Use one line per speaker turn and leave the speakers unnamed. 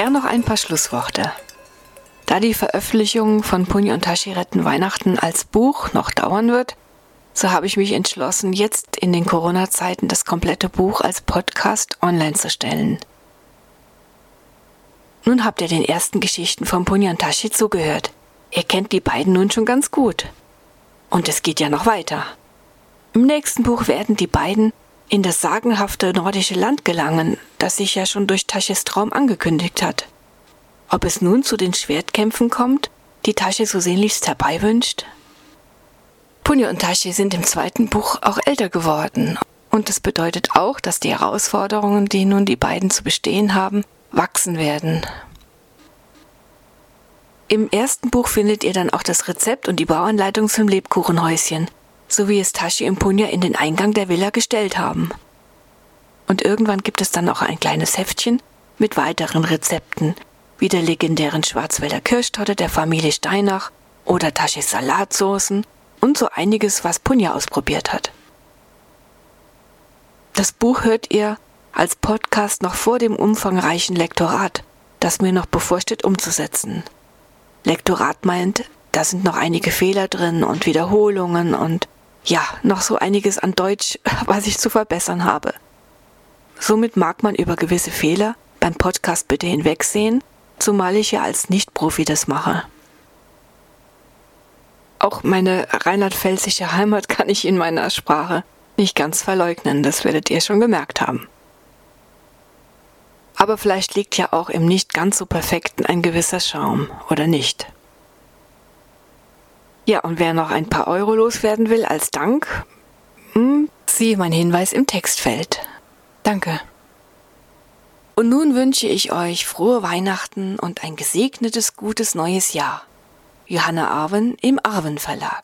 Gern noch ein paar Schlussworte. Da die Veröffentlichung von Punja und Tashi retten Weihnachten als Buch noch dauern wird, so habe ich mich entschlossen, jetzt in den Corona-Zeiten das komplette Buch als Podcast online zu stellen. Nun habt ihr den ersten Geschichten von Punja und Tashi zugehört. Ihr kennt die beiden nun schon ganz gut. Und es geht ja noch weiter. Im nächsten Buch werden die beiden in das sagenhafte nordische Land gelangen, das sich ja schon durch Tasches Traum angekündigt hat. Ob es nun zu den Schwertkämpfen kommt, die Tasche so sehnlichst herbeiwünscht? Punja und Tasche sind im zweiten Buch auch älter geworden. Und das bedeutet auch, dass die Herausforderungen, die nun die beiden zu bestehen haben, wachsen werden. Im ersten Buch findet ihr dann auch das Rezept und die Bauanleitung zum Lebkuchenhäuschen, so wie es Tashi und Punja in den Eingang der Villa gestellt haben. Und irgendwann gibt es dann auch ein kleines Heftchen mit weiteren Rezepten, wie der legendären Schwarzwälder Kirschtorte der Familie Steinach oder Taschis Salatsoßen und so einiges, was Punja ausprobiert hat. Das Buch hört ihr als Podcast noch vor dem umfangreichen Lektorat, das mir noch bevorsteht umzusetzen. Lektorat meint, da sind noch einige Fehler drin und Wiederholungen und ja, noch so einiges an Deutsch, was ich zu verbessern habe. Somit mag man über gewisse Fehler beim Podcast bitte hinwegsehen, zumal ich ja als Nicht-Profi das mache. Auch meine rheinland-pfälzische Heimat kann ich in meiner Sprache nicht ganz verleugnen, das werdet ihr schon gemerkt haben. Aber vielleicht liegt ja auch im nicht ganz so perfekten ein gewisser Schaum, oder nicht? Ja, und wer noch ein paar Euro loswerden will als Dank, hm, siehe mein Hinweis im Textfeld. Danke. Und nun wünsche ich euch frohe Weihnachten und ein gesegnetes, gutes neues Jahr. Johanna Arwen im Arwen Verlag.